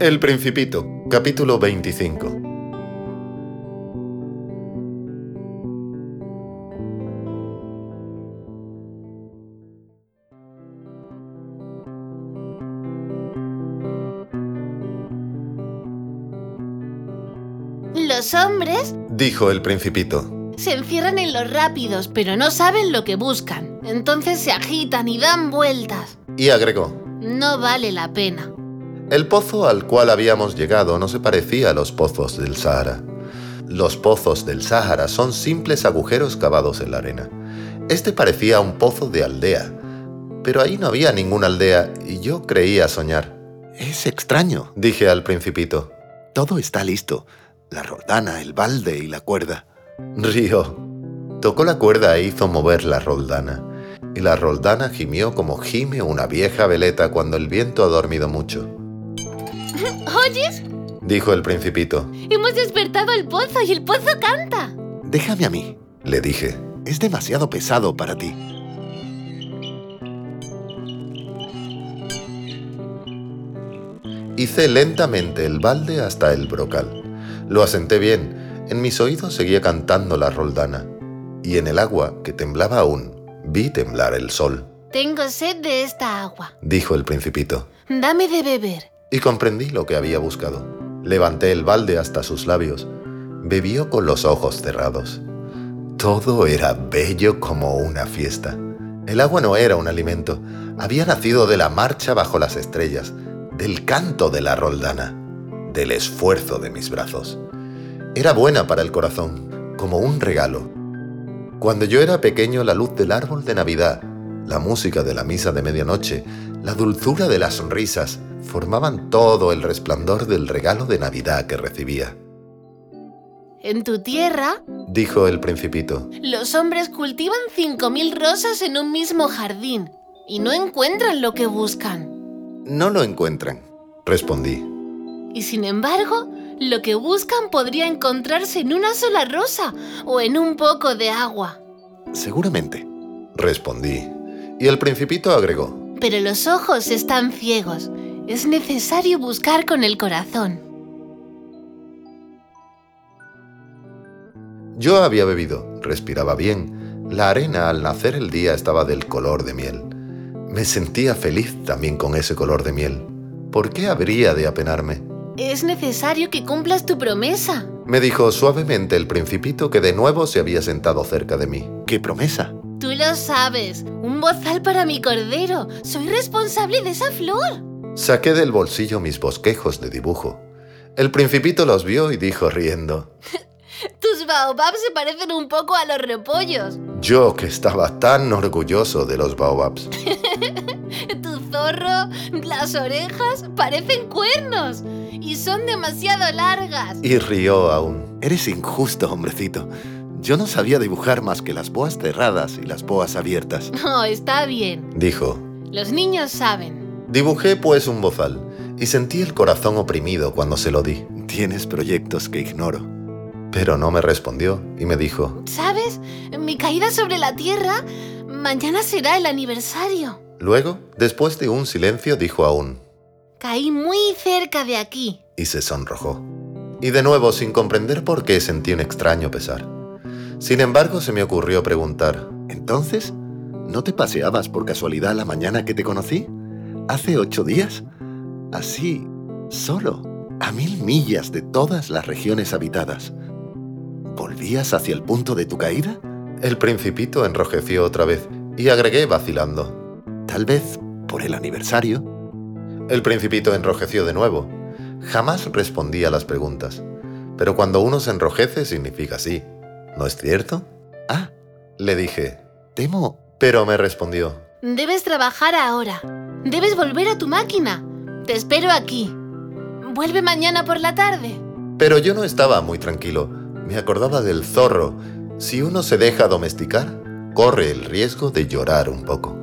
El Principito, capítulo 25. Los hombres Dijo el Principito. se encierran en los rápidos, pero no saben lo que buscan. Entonces se agitan y dan vueltas. Y agregó. No vale la pena. El pozo al cual habíamos llegado no se parecía a los pozos del Sahara. Los pozos del Sahara son simples agujeros cavados en la arena. Este parecía un pozo de aldea, pero ahí no había ninguna aldea y yo creía soñar. Es extraño. Dije al principito. Todo está listo. La roldana, el balde y la cuerda. Río. Tocó la cuerda e hizo mover la roldana. Y la roldana gimió como gime una vieja veleta cuando el viento ha dormido mucho. ¿Oyes? Dijo el principito. Hemos despertado el pozo y el pozo canta. Déjame a mí. Le dije. Es demasiado pesado para ti. Hice lentamente el balde hasta el brocal. Lo asenté bien. En mis oídos seguía cantando la roldana. Y en el agua, que temblaba aún, vi temblar el sol. Tengo sed de esta agua. Dijo el principito. Dame de beber. Y comprendí lo que había buscado. Levanté el balde hasta sus labios. Bebió con los ojos cerrados. Todo era bello como una fiesta. El agua no era un alimento. Había nacido de la marcha bajo las estrellas, del canto de la roldana, del esfuerzo de mis brazos. Era buena para el corazón, como un regalo. Cuando yo era pequeño, la luz del árbol de Navidad, la música de la misa de medianoche, la dulzura de las sonrisas, formaban todo el resplandor del regalo de Navidad que recibía. En tu tierra, Dijo el principito. los hombres cultivan 5.000 rosas en un mismo jardín y no encuentran lo que buscan. No lo encuentran, respondí. Y sin embargo, lo que buscan podría encontrarse en una sola rosa o en un poco de agua. Seguramente. Respondí. Y el principito agregó. Pero los ojos están ciegos. Es necesario buscar con el corazón. Yo había bebido, respiraba bien. La arena al nacer el día estaba del color de miel. Me sentía feliz también con ese color de miel. ¿Por qué habría de apenarme? Es necesario que cumplas tu promesa. Me dijo suavemente el principito que de nuevo se había sentado cerca de mí. ¡Qué promesa! Tú lo sabes. Un bozal para mi cordero. Soy responsable de esa flor. Saqué del bolsillo mis bosquejos de dibujo. El principito los vio y dijo riendo. Tus baobabs se parecen un poco a los repollos. Yo que estaba tan orgulloso de los baobabs. Tu zorro, las orejas parecen cuernos y son demasiado largas. Y rió aún. Eres injusto, hombrecito. Yo no sabía dibujar más que las boas cerradas y las boas abiertas. No, está bien. Dijo. Los niños saben. Dibujé pues un bozal y sentí el corazón oprimido cuando se lo di. Tienes proyectos que ignoro. Pero no me respondió y me dijo. ¿Sabes? Mi caída sobre la tierra, mañana será el aniversario. Luego, después de un silencio, dijo aún. Caí muy cerca de aquí. Y se sonrojó. Y de nuevo, sin comprender por qué, sentí un extraño pesar. Sin embargo, se me ocurrió preguntar. Entonces, ¿no te paseabas por casualidad la mañana que te conocí? ¿Hace ocho días? Así, solo, a mil millas de todas las regiones habitadas. ¿Volvías hacia el punto de tu caída? El principito enrojeció otra vez y agregué vacilando. Tal vez por el aniversario. El principito enrojeció de nuevo. Jamás respondía a las preguntas. Pero cuando uno se enrojece significa sí. ¿No es cierto? Ah, Le dije. temo. Pero me respondió. Debes trabajar ahora. Debes volver a tu máquina. Te espero aquí. Vuelve mañana por la tarde. Pero yo no estaba muy tranquilo. Me acordaba del zorro. Si uno se deja domesticar, corre el riesgo de llorar un poco.